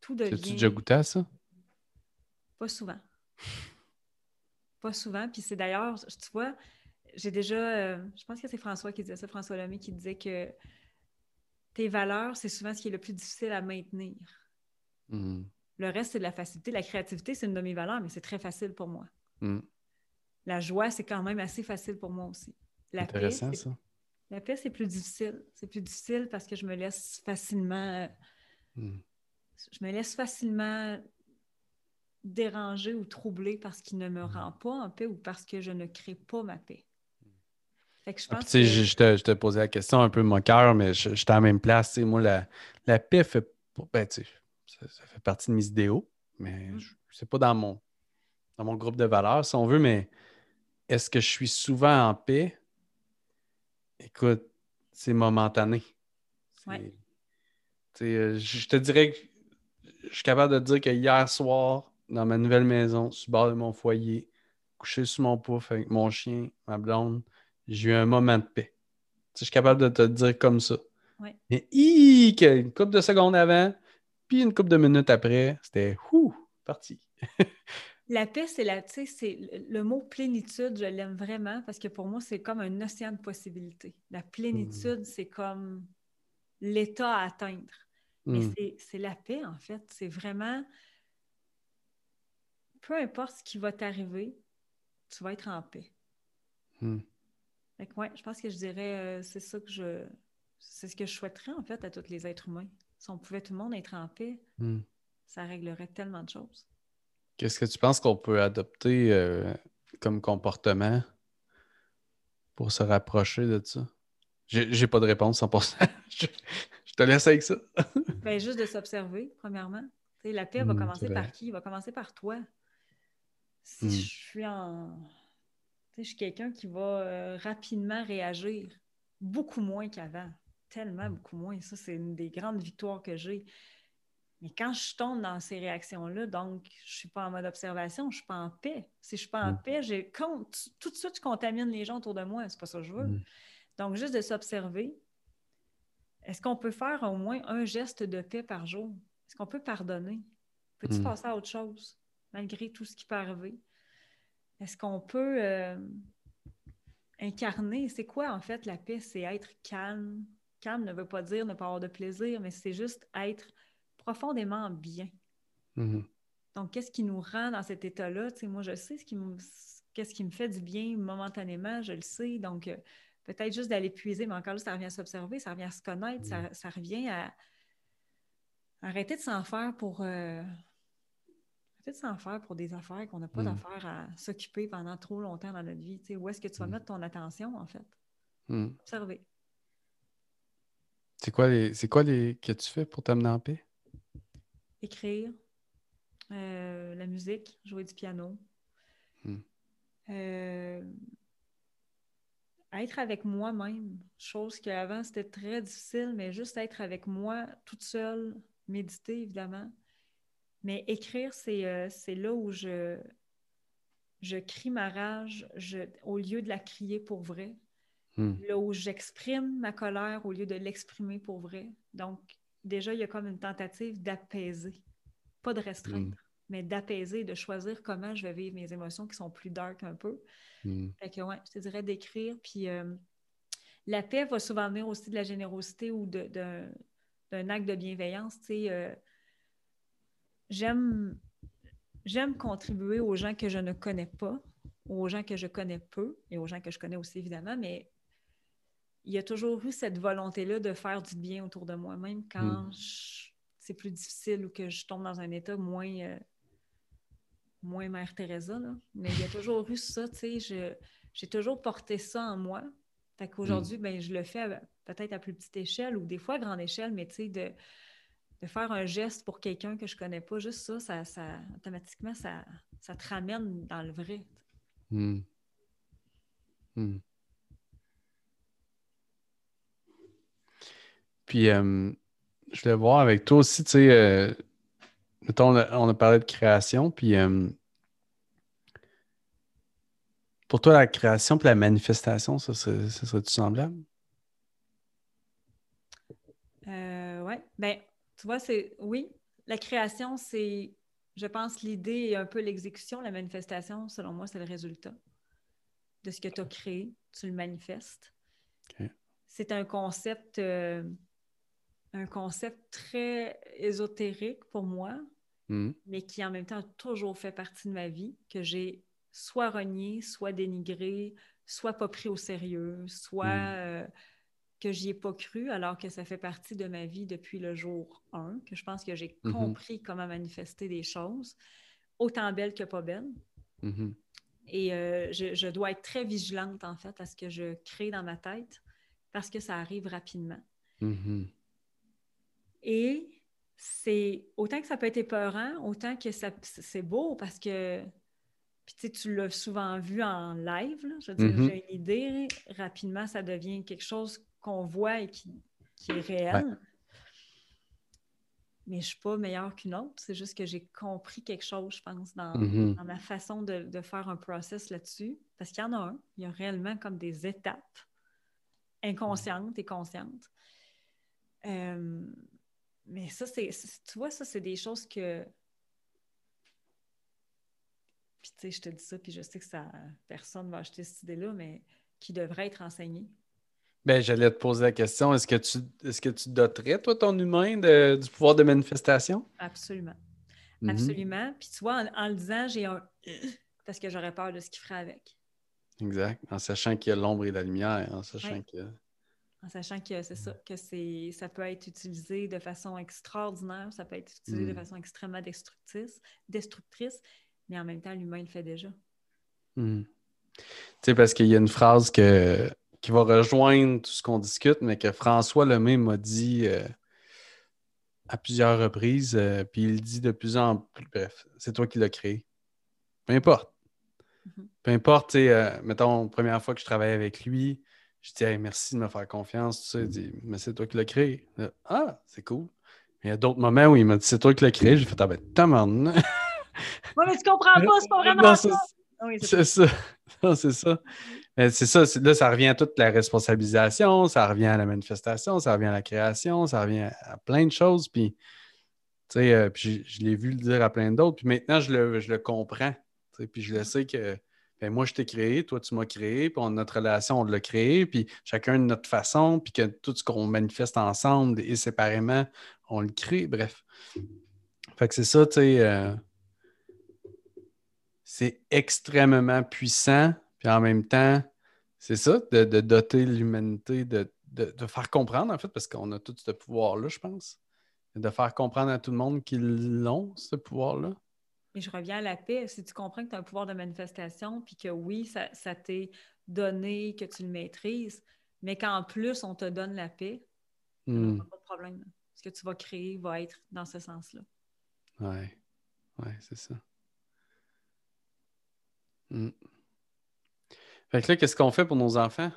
tout devient. As-tu déjà goûté à ça? Pas souvent. Pas souvent. Puis c'est d'ailleurs, tu vois, j'ai déjà, euh, je pense que c'est François qui disait ça, François Lemay qui disait que tes valeurs, c'est souvent ce qui est le plus difficile à maintenir. Mm. Le reste, c'est de la facilité. La créativité, c'est une de mes valeurs, mais c'est très facile pour moi. Mm. La joie, c'est quand même assez facile pour moi aussi. La Intéressant, paix, ça. La paix, c'est plus difficile. C'est plus difficile parce que je me laisse facilement. Hmm. Je me laisse facilement déranger ou troubler parce qu'il ne me hmm. rend pas en paix ou parce que je ne crée pas ma paix. Fait que je, ah, pense que... je, te, je te posais la question un peu mon cœur, mais je, suis à la même place. Moi, la, la paix fait, ben, ça, ça, fait partie de mes idéaux, mais hmm. c'est pas dans mon, dans mon groupe de valeurs, si on veut, mais est-ce que je suis souvent en paix? Écoute, c'est momentané. Ouais. Euh, je te dirais que je suis capable de te dire que hier soir, dans ma nouvelle maison, sur le bord de mon foyer, couché sur mon pouf avec mon chien, ma blonde, j'ai eu un moment de paix. je suis capable de te le dire comme ça. Ouais. Mais une couple de secondes avant, puis une couple de minutes après, c'était ouh, parti. La paix, c'est la, c'est le mot plénitude, je l'aime vraiment parce que pour moi, c'est comme un océan de possibilités. La plénitude, mmh. c'est comme l'état à atteindre. Mais mmh. c'est la paix, en fait. C'est vraiment peu importe ce qui va t'arriver, tu vas être en paix. Hmm. je pense que je dirais, euh, c'est ça que je. C'est ce que je souhaiterais, en fait, à tous les êtres humains. Si on pouvait tout le monde être en paix, hmm. ça réglerait tellement de choses. Qu'est-ce que tu penses qu'on peut adopter euh, comme comportement pour se rapprocher de ça? J'ai pas de réponse 100%. je, je te laisse avec ça. ben, juste de s'observer, premièrement. la paix va hmm, commencer par qui? Va commencer par toi. Si hmm. je suis en. je suis quelqu'un qui va euh, rapidement réagir, beaucoup moins qu'avant. Tellement beaucoup moins. Ça, c'est une des grandes victoires que j'ai. Mais quand je tombe dans ces réactions-là, donc je ne suis pas en mode observation, je ne suis pas en paix. Si je ne suis pas en mm. paix, j'ai tout de suite, je contamine les gens autour de moi. C'est pas ça que je veux. Mm. Donc, juste de s'observer. Est-ce qu'on peut faire au moins un geste de paix par jour? Est-ce qu'on peut pardonner? Peux-tu mm. passer à autre chose, malgré tout ce qui peut arriver? Est-ce qu'on peut euh, incarner? C'est quoi, en fait, la paix? C'est être calme. Calme ne veut pas dire ne pas avoir de plaisir, mais c'est juste être profondément bien. Mm-hmm. Donc, qu'est-ce qui nous rend dans cet état-là? moi, je sais ce qui me, qu'est-ce qui me fait du bien momentanément, je le sais. Donc, euh, peut-être juste d'aller puiser, mais encore là, ça revient à s'observer, ça revient à se connaître, ça, mm. revient à arrêter de s'en faire pour. Euh, arrêter de s'en faire pour des affaires qu'on n'a pas mm. d'affaires à s'occuper pendant trop longtemps dans notre vie. où est-ce que tu vas mettre ton attention, en fait? Observer. C'est quoi les. C'est quoi les que tu fais pour t'amener en paix? Écrire, euh, la musique, jouer du piano. Euh, être avec moi-même, chose qu'avant c'était très difficile, mais juste être avec moi toute seule, méditer évidemment. Mais écrire, c'est euh, là où je, je crie ma rage je, au lieu de la crier pour vrai. Hmm. Là où j'exprime ma colère au lieu de l'exprimer pour vrai. Donc, déjà, il y a comme une tentative d'apaiser. Pas de restreindre, mm. mais d'apaiser, de choisir comment je vais vivre mes émotions qui sont plus dark un peu. Mm. Fait que, ouais, je te dirais d'écrire. Puis euh, la paix va souvent venir aussi de la générosité ou d'un acte de bienveillance. Tu sais, euh, j'aime, j'aime contribuer aux gens que je ne connais pas, aux gens que je connais peu et aux gens que je connais aussi, évidemment, mais il y a toujours eu cette volonté-là de faire du bien autour de moi, même quand mm. c'est plus difficile ou que je tombe dans un état moins, euh, moins Mère Teresa. Mais il y a toujours eu ça, tu sais, j'ai toujours porté ça en moi. Fait qu'aujourd'hui, mm. ben, je le fais peut-être à plus petite échelle ou des fois à grande échelle, mais tu sais, de, faire un geste pour quelqu'un que je connais pas, juste ça, ça, automatiquement, ça, ça te ramène dans le vrai. Mm. Puis, euh, je voulais voir avec toi aussi, tu sais, euh, on a, parlé de création, puis euh, pour toi, la création et la manifestation, ça, serait-tu semblable? oui. Ben, tu vois, c'est oui. La création, c'est, je pense, l'idée et un peu l'exécution. La manifestation, selon moi, c'est le résultat de ce que tu as créé. Tu le manifestes. C'est un concept un concept très ésotérique pour moi, hmm. mais qui en même temps a toujours fait partie de ma vie, que j'ai soit renié, soit dénigré, soit pas pris au sérieux, soit hmm. euh, que j'y ai pas cru, alors que ça fait partie de ma vie depuis le jour 1, que je pense que j'ai mm-hmm. compris comment manifester des choses, autant belles que pas belles. Mm-hmm. Et euh, je, je, dois être très vigilante, en fait, à ce que je crée dans ma tête, parce que ça arrive rapidement. Mm-hmm. Et c'est autant que ça peut être épeurant, autant que ça, c'est beau parce que puis, tu l'as souvent vu en live. je veux dire, mm-hmm. j'ai une idée, rapidement, ça devient quelque chose qu'on voit et qui, est réel. Mais je ne suis pas meilleure qu'une autre. C'est juste que j'ai compris quelque chose, je pense, dans, mm-hmm. ma façon de, faire un process là-dessus. Parce qu'il y en a un. Il y a réellement comme des étapes inconscientes et conscientes. Euh, mais ça, c'est, tu vois, ça, c'est des choses que. Puis, tu sais, je te dis ça, puis je sais que ça, personne ne va acheter cette idée-là, mais qui devrait être enseigné. Ben, j'allais te poser la question, est-ce que tu est-ce que tu doterais, toi, ton humain, du pouvoir de manifestation? Absolument. Mhm. Absolument. Puis tu vois, en, en le disant, j'ai un parce que j'aurais peur de ce qu'il ferait avec. Exact. En sachant qu'il y a l'ombre et la lumière, en sachant Ouais. que. En sachant que c'est ça, que c'est, ça peut être utilisé de façon extraordinaire, ça peut être utilisé de Mm. façon extrêmement destructrice, destructrice, mais en même temps, l'humain le fait déjà. Hmm. Tu sais, parce qu'il y a une phrase que, qui va rejoindre tout ce qu'on discute, mais que François Lemay m'a dit euh, à plusieurs reprises, euh, puis il dit de plus en plus. Bref, c'est toi qui l'as créé. Peu importe. Mhm. Peu importe, tu sais, euh, mettons, première fois que je travaillais avec lui, je dis Hey, merci de me faire confiance, tout ça. Il dit Mais c'est toi qui l'as créé. Ah, c'est cool. Mais il y a d'autres moments où il m'a dit C'est toi qui l'as créé. J'ai fait Ah ben, tabarnak. Ouais, mais tu comprends pas, c'est pas vraiment Non, ça. c'est- oui, ça. C'est ça. C'est ça. Là, ça revient à toute la responsabilisation, ça revient à la manifestation, ça revient à la création, ça revient à plein de choses. Puis, tu sais, euh, puis je, je l'ai vu le dire à plein d'autres. Puis maintenant, je le, je le comprends. tu sais, Puis je le sais que ben, moi, je t'ai créé, toi, tu m'as créé, puis notre relation, on l'a créé, puis chacun de notre façon, puis que tout ce qu'on manifeste ensemble et séparément, on le crée. Bref. Fait que c'est ça, tu sais. euh, c'est extrêmement puissant, puis en même temps, c'est ça, de, de doter l'humanité, de, de- de faire comprendre, en fait, parce qu'on a tout ce pouvoir-là, je pense, de faire comprendre à tout le monde qu'ils l'ont, ce pouvoir-là. Mais je reviens à la paix. Si tu comprends que tu as un pouvoir de manifestation, puis que oui, ça, ça t'est donné, que tu le maîtrises, mais qu'en plus, on te donne la paix, il n'y aura pas de problème. Ce que tu vas créer va être dans ce sens-là. Ouais, ouais, c'est ça. Hmm. Fait que là, qu'est-ce qu'on fait pour nos enfants?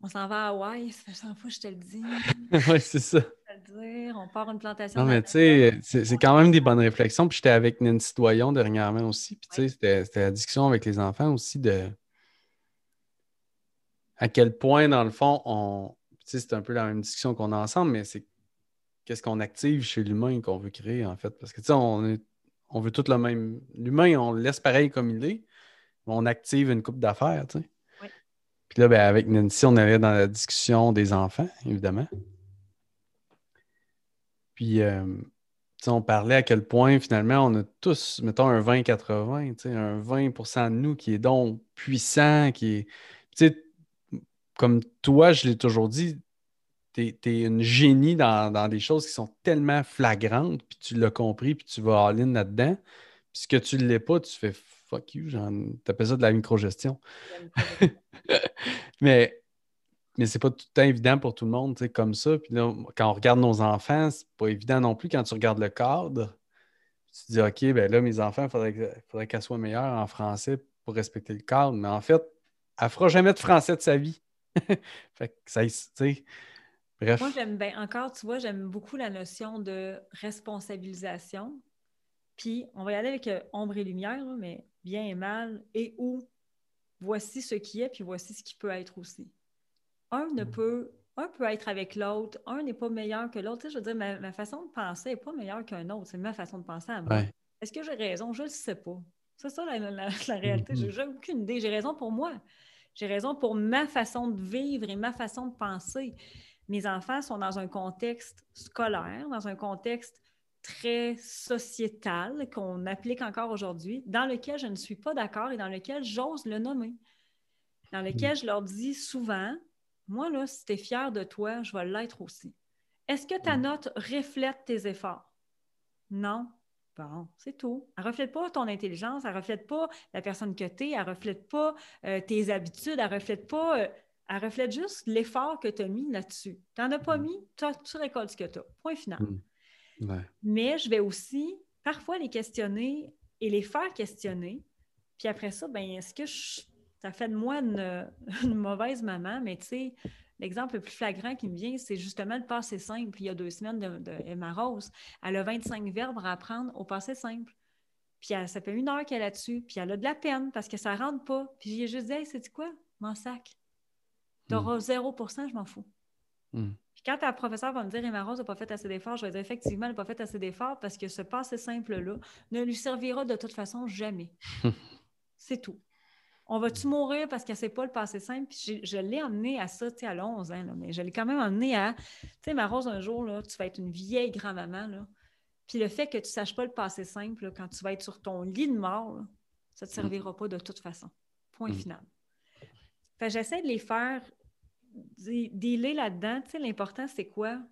On s'en va à Hawaï, ça fait 100 fois que je te le dis. ouais, c'est ça. Dire? On part une plantation. Non, mais tu sais, c'est quand même des bonnes réflexions. Puis j'étais avec Nancy Doyon dernièrement aussi. Puis tu sais, c'était c'était la discussion avec les enfants aussi de à quel point, dans le fond, on. Tu sais, c'est un peu la même discussion qu'on a ensemble, mais c'est qu'est-ce qu'on active chez l'humain qu'on veut créer, en fait. Parce que tu sais, on, est- on veut tout le même. L'humain, on le laisse pareil comme il est, mais on active une coupe d'affaires, tu sais. Puis là, ben, avec Nancy, on allait dans la discussion des enfants, évidemment. Puis, euh, on parlait à quel point, finalement, on a tous, mettons, un 20-80, tu sais, un 20 de nous qui est donc puissant, qui est. Tu sais, comme toi, je l'ai toujours dit, tu es, une génie dans, dans des choses qui sont tellement flagrantes, puis tu l'as compris, puis tu vas all-in là-dedans. Puis ce que tu ne l'es pas, tu fais fuck you, tu appelles ça de la microgestion. mais mais c'est pas tout le temps évident pour tout le monde, tu sais, comme ça. Puis là, quand on regarde nos enfants, c'est pas évident non plus quand tu regardes le cadre. Tu te dis, OK, ben là, mes enfants, il faudrait, faudrait qu'elles soient meilleures en français pour respecter le cadre. Mais en fait, elle fera jamais de français de sa vie. fait que ça, tu sais, bref. Moi, j'aime bien, encore, tu vois, j'aime beaucoup la notion de responsabilisation. Puis, on va y aller avec euh, ombre et lumière, mais bien et mal, et où voici ce qui est, puis voici ce qui peut être aussi. Un ne peut, un peut être avec l'autre, un n'est pas meilleur que l'autre. Tu sais, je veux dire, ma, ma façon de penser n'est pas meilleure qu'un autre. C'est ma façon de penser à moi. Ouais. Est-ce que j'ai raison? Je ne le sais pas. C'est ça la, la- la réalité. J'ai j'ai aucune idée. J'ai raison pour moi. J'ai raison pour ma façon de vivre et ma façon de penser. Mes enfants sont dans un contexte scolaire, dans un contexte très sociétal qu'on applique encore aujourd'hui, dans lequel je ne suis pas d'accord et dans lequel j'ose le nommer. Dans lequel je leur dis souvent, moi, là, si tu es fier de toi, je vais l'être aussi. Est-ce que ta Mm. note reflète tes efforts? Non. Bon, c'est tout. Elle ne reflète pas ton intelligence, elle ne reflète pas la personne que tu es, elle ne reflète pas euh, tes habitudes, elle ne reflète pas. euh, elle reflète juste l'effort que tu as mis là-dessus. Tu n'en as pas Mm. mis, tu récoltes ce que tu as. Point final. Mm. Ouais. Mais je vais aussi parfois les questionner et les faire questionner. Puis après ça, ben est-ce que je- ça fait de moi une, une mauvaise maman? Mais tu sais, l'exemple le plus flagrant qui me vient, c'est justement le passé simple. Il y a deux semaines de, de Emma Rose. Elle a 25 verbes à apprendre au passé simple. Puis elle- ça fait une heure qu'elle est là-dessus. Puis elle a de la peine parce que ça ne rentre pas. Puis j'ai juste dit, hey, c'est quoi? M'en sac. Tu auras 0 je m'en fous. Mm. Puis quand ta professeure va me dire Emma Rose n'a pas fait assez d'efforts, je vais dire effectivement, elle n'a pas fait assez d'efforts parce que ce passé simple-là ne lui servira de toute façon jamais. C'est tout. On va-tu mourir parce qu'elle ne sait pas le passé simple? Puis je l'ai emmenée à ça, tu sais, à 11 ans, là, mais je l'ai quand même emmenée à. Tu sais, ma Rose, un jour, là, tu vas être une vieille grand-maman, là. Puis le fait que tu ne saches pas le passé simple, quand tu vas être sur ton lit de mort, ça ne te mm. servira pas de toute façon. Point mm. final. Fait j'essaie de les faire dealer là-dedans. Tu sais, l'important, c'est quoi?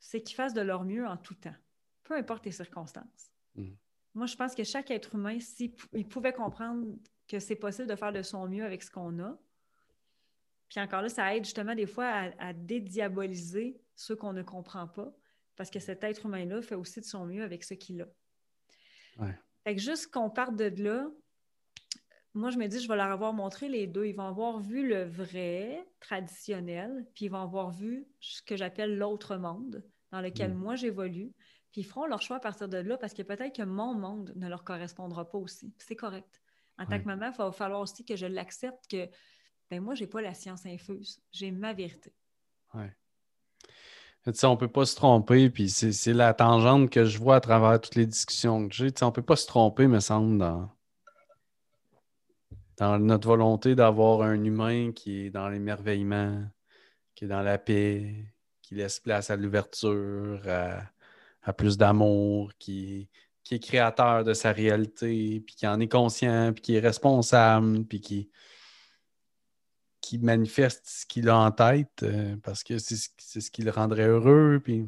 C'est qu'ils fassent de leur mieux en tout temps, peu importe les circonstances. Mm. Moi, je pense que chaque être humain, s'il pouvait comprendre que c'est possible de faire de son mieux avec ce qu'on a, puis encore là, ça aide justement des fois à, dédiaboliser ceux qu'on ne comprend pas, parce que cet être humain-là fait aussi de son mieux avec ce qu'il a. Fait que juste qu'on parte de là, moi, je me dis, je vais leur avoir montré les deux. Ils vont avoir vu le vrai, traditionnel, puis ils vont avoir vu ce que j'appelle l'autre monde dans lequel mm. moi j'évolue. Puis ils feront leur choix à partir de là parce que peut-être que mon monde ne leur correspondra pas aussi. C'est correct. En tant que maman, il va falloir aussi que je l'accepte que ben moi, je n'ai pas la science infuse. J'ai ma vérité. Oui. on ne peut pas se tromper, puis c'est la tangente que je vois à travers toutes les discussions que j'ai. On ne peut pas se tromper, me semble, dans, dans notre volonté d'avoir un humain qui est dans l'émerveillement, qui est dans la paix, qui laisse place à l'ouverture, à, plus d'amour, qui, qui est créateur de sa réalité, puis qui en est conscient, puis qui est responsable, puis qui, qui manifeste ce qu'il a en tête euh, parce que c'est ce, qui le rendrait heureux. Puis...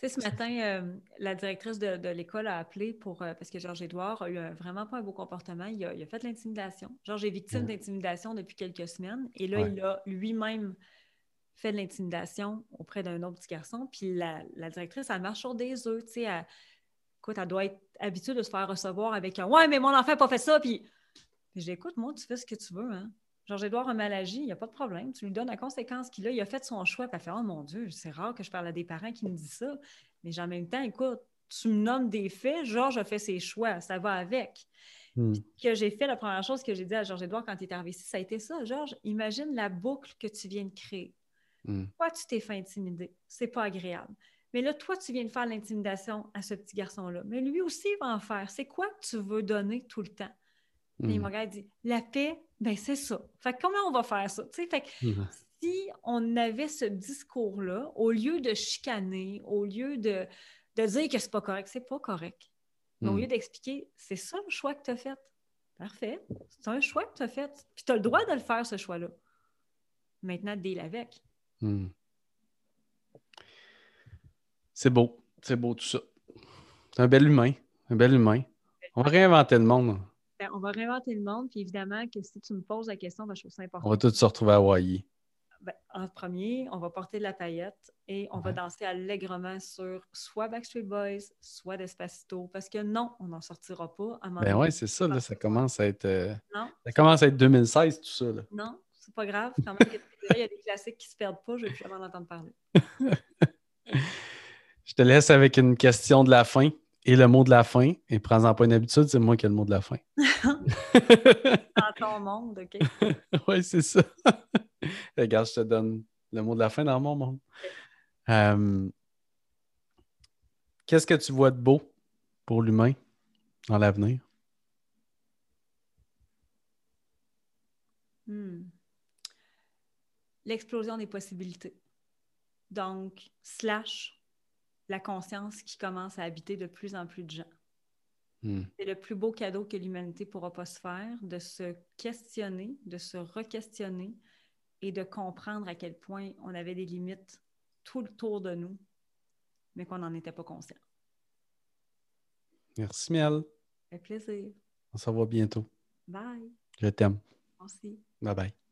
Tu sais, ce matin, euh, la directrice de, l'école a appelé pour euh, parce que Georges-Édouard a eu vraiment pas un beau comportement. Il a, fait de l'intimidation. Georges est victime d'intimidation depuis quelques semaines et là, il a lui-même fait de l'intimidation auprès d'un autre petit garçon. Puis la, directrice, elle marche sur des œufs. Tu sais, elle, écoute, elle doit être habituée de se faire recevoir avec un Ouais, mais mon enfant n'a pas fait ça. Puis, puis je dis Écoute, moi, tu fais ce que tu veux. Hein? Georges-Édouard a mal agi, il n'y a pas de problème. Tu lui donnes la conséquence qu'il a. Il a fait son choix. Puis elle fait Oh mon Dieu, c'est rare que je parle à des parents qui me disent ça. Mais en même temps, écoute, tu me nommes des faits. Georges a fait ses choix. Ça va avec. Hmm. Que j'ai fait, la première chose que j'ai dit à Georges-Édouard quand il est arrivé ici, ça a été ça. Georges, imagine la boucle que tu viens de créer. Hmm. Toi, tu t'es fait intimider? C'est pas agréable. Mais là, toi, tu viens de faire l'intimidation à ce petit garçon-là. Mais lui aussi, il va en faire. C'est quoi que tu veux donner tout le temps? il m'a dit La paix, ben c'est ça. Fait comment on va faire ça? fait mm-hmm. si on avait ce discours-là, au lieu de chicaner, au lieu de, dire que c'est pas correct, c'est pas correct. Au mm. lieu d'expliquer, c'est ça le choix que tu as fait. Parfait. C'est un choix que tu as fait. Puis tu as le droit de le faire, ce choix-là. Maintenant, deal avec. C'est beau. C'est beau tout ça. C'est un bel humain. Un bel humain. On va réinventer le monde. Ben, on va réinventer le monde, puis évidemment que si tu me poses la question, ben, je trouve ça important. On va tous se retrouver à Hawaii. Ben, en premier, on va porter de la paillette et on va danser allègrement sur soit Backstreet Boys, soit Despacito, parce que non, on n'en sortira pas. À ben oui, c'est ça, là, ça commence à être. Euh, ça commence à être 2016, tout ça. Là. Non, c'est pas grave. Quand même, il y a des classiques qui se perdent pas, je vais plus jamais en entendre parler. je te laisse avec une question de la fin. Et le mot de la fin, et prends-en pas une habitude, c'est moi qui ai le mot de la fin. Dans ton monde, OK? oui, c'est ça. Regarde, je te donne le mot de la fin dans mon monde. Euh, qu'est-ce que tu vois de beau pour l'humain dans l'avenir? Hmm. L'explosion des possibilités. Donc, slash la conscience qui commence à habiter de plus en plus de gens. Hmm. C'est le plus beau cadeau que l'humanité pourra pas se faire, de se questionner, de se re-questionner et de comprendre à quel point on avait des limites tout le tour de nous, mais qu'on n'en était pas conscient. Merci, Miel. Avec plaisir. On se revoit bientôt. Bye. Je t'aime. Merci. Bye bye.